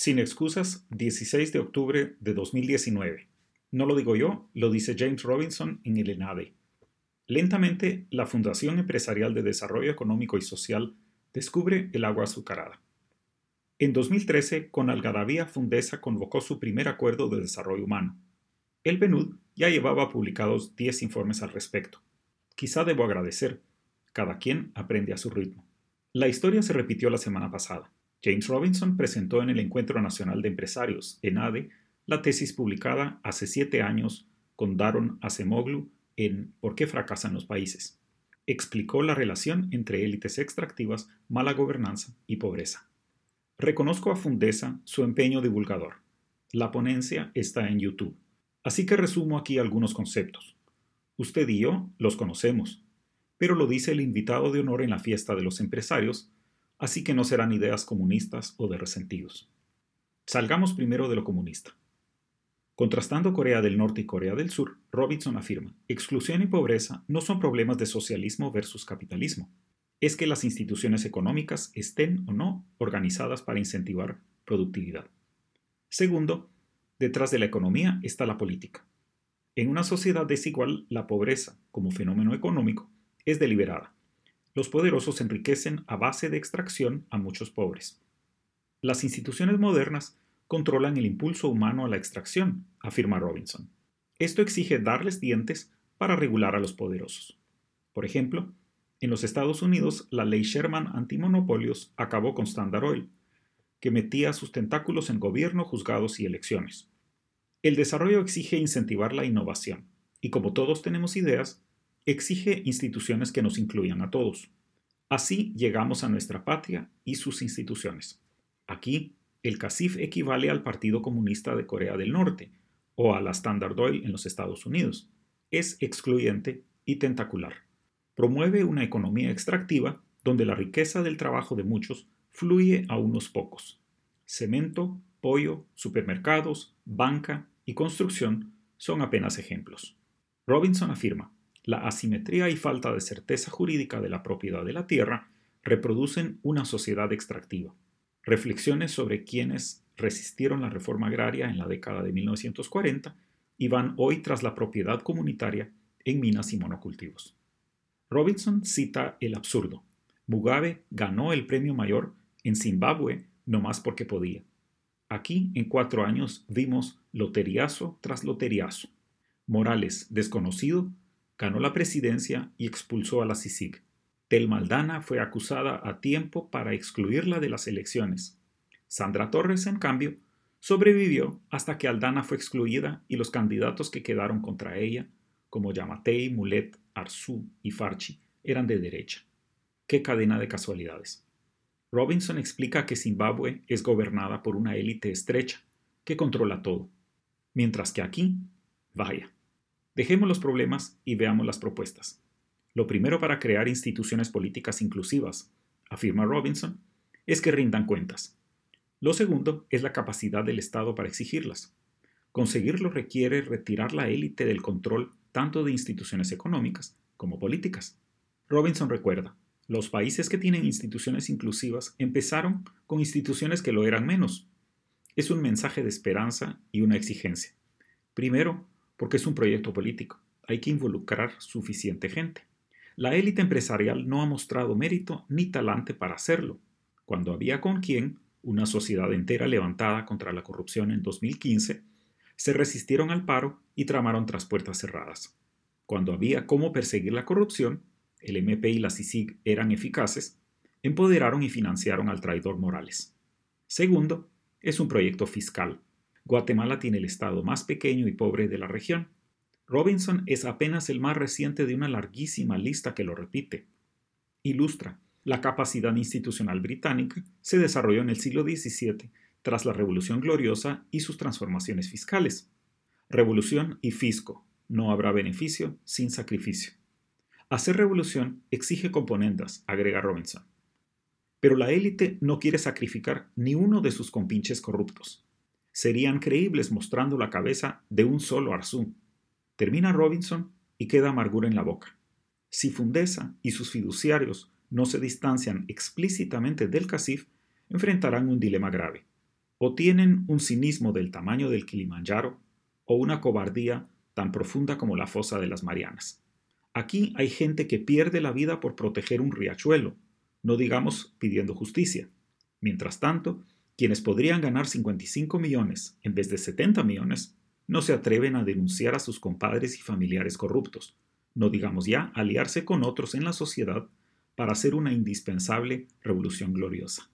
Sin excusas, 16 de octubre de 2019. No lo digo yo, lo dice James Robinson en el ENADE. Lentamente, la Fundación Empresarial de Desarrollo Económico y Social descubre el agua azucarada. En 2013, con Algarabía Fundesa convocó su primer acuerdo de desarrollo humano. El PNUD ya llevaba publicados 10 informes al respecto. Quizá debo agradecer. Cada quien aprende a su ritmo. La historia se repitió la semana pasada. James Robinson presentó en el Encuentro Nacional de Empresarios, ENADE, la tesis publicada hace siete años con Daron Acemoglu en ¿Por qué fracasan los países? Explicó la relación entre élites extractivas, mala gobernanza y pobreza. Reconozco a Fundesa su empeño divulgador. La ponencia está en YouTube. Así que resumo aquí algunos conceptos. Usted y yo los conocemos, pero lo dice el invitado de honor en la fiesta de los empresarios, así que no serán ideas comunistas o de resentidos. Salgamos primero de lo comunista. Contrastando Corea del Norte y Corea del Sur, Robinson afirma, exclusión y pobreza no son problemas de socialismo versus capitalismo, es que las instituciones económicas estén o no organizadas para incentivar productividad. Segundo, detrás de la economía está la política. En una sociedad desigual, la pobreza, como fenómeno económico, es deliberada los poderosos enriquecen a base de extracción a muchos pobres. Las instituciones modernas controlan el impulso humano a la extracción, afirma Robinson. Esto exige darles dientes para regular a los poderosos. Por ejemplo, en los Estados Unidos, la ley Sherman antimonopolios acabó con Standard Oil, que metía sus tentáculos en gobierno, juzgados y elecciones. El desarrollo exige incentivar la innovación, y como todos tenemos ideas, exige instituciones que nos incluyan a todos. Así llegamos a nuestra patria y sus instituciones. Aquí, el CACIF equivale al Partido Comunista de Corea del Norte o a la Standard Oil en los Estados Unidos. Es excluyente y tentacular. Promueve una economía extractiva donde la riqueza del trabajo de muchos fluye a unos pocos. Cemento, pollo, supermercados, banca y construcción son apenas ejemplos. Robinson afirma, la asimetría y falta de certeza jurídica de la propiedad de la tierra reproducen una sociedad extractiva. Reflexiones sobre quienes resistieron la reforma agraria en la década de 1940 y van hoy tras la propiedad comunitaria en minas y monocultivos. Robinson cita el absurdo. Mugabe ganó el premio mayor en Zimbabue no más porque podía. Aquí, en cuatro años, vimos loteriazo tras loteriazo. Morales, desconocido, ganó la presidencia y expulsó a la CICIG. Tel Maldana fue acusada a tiempo para excluirla de las elecciones. Sandra Torres, en cambio, sobrevivió hasta que Aldana fue excluida y los candidatos que quedaron contra ella, como Yamatei, Mulet, Arzú y Farchi, eran de derecha. ¡Qué cadena de casualidades! Robinson explica que Zimbabue es gobernada por una élite estrecha que controla todo, mientras que aquí, vaya, Dejemos los problemas y veamos las propuestas. Lo primero para crear instituciones políticas inclusivas, afirma Robinson, es que rindan cuentas. Lo segundo es la capacidad del Estado para exigirlas. Conseguirlo requiere retirar la élite del control tanto de instituciones económicas como políticas. Robinson recuerda, los países que tienen instituciones inclusivas empezaron con instituciones que lo eran menos. Es un mensaje de esperanza y una exigencia. Primero, porque es un proyecto político. Hay que involucrar suficiente gente. La élite empresarial no ha mostrado mérito ni talante para hacerlo. Cuando había con quién, una sociedad entera levantada contra la corrupción en 2015, se resistieron al paro y tramaron tras puertas cerradas. Cuando había cómo perseguir la corrupción, el MP y la CICIG eran eficaces, empoderaron y financiaron al traidor Morales. Segundo, es un proyecto fiscal Guatemala tiene el estado más pequeño y pobre de la región. Robinson es apenas el más reciente de una larguísima lista que lo repite. Ilustra, la capacidad institucional británica se desarrolló en el siglo XVII tras la Revolución Gloriosa y sus transformaciones fiscales. Revolución y fisco. No habrá beneficio sin sacrificio. Hacer revolución exige componendas, agrega Robinson. Pero la élite no quiere sacrificar ni uno de sus compinches corruptos serían creíbles mostrando la cabeza de un solo Arzú. Termina Robinson y queda amargura en la boca. Si Fundesa y sus fiduciarios no se distancian explícitamente del CACIF, enfrentarán un dilema grave. o tienen un cinismo del tamaño del Kilimanjaro o una cobardía tan profunda como la fosa de las Marianas. Aquí hay gente que pierde la vida por proteger un riachuelo, no digamos pidiendo justicia. Mientras tanto, quienes podrían ganar 55 millones en vez de 70 millones, no se atreven a denunciar a sus compadres y familiares corruptos, no digamos ya aliarse con otros en la sociedad para hacer una indispensable revolución gloriosa.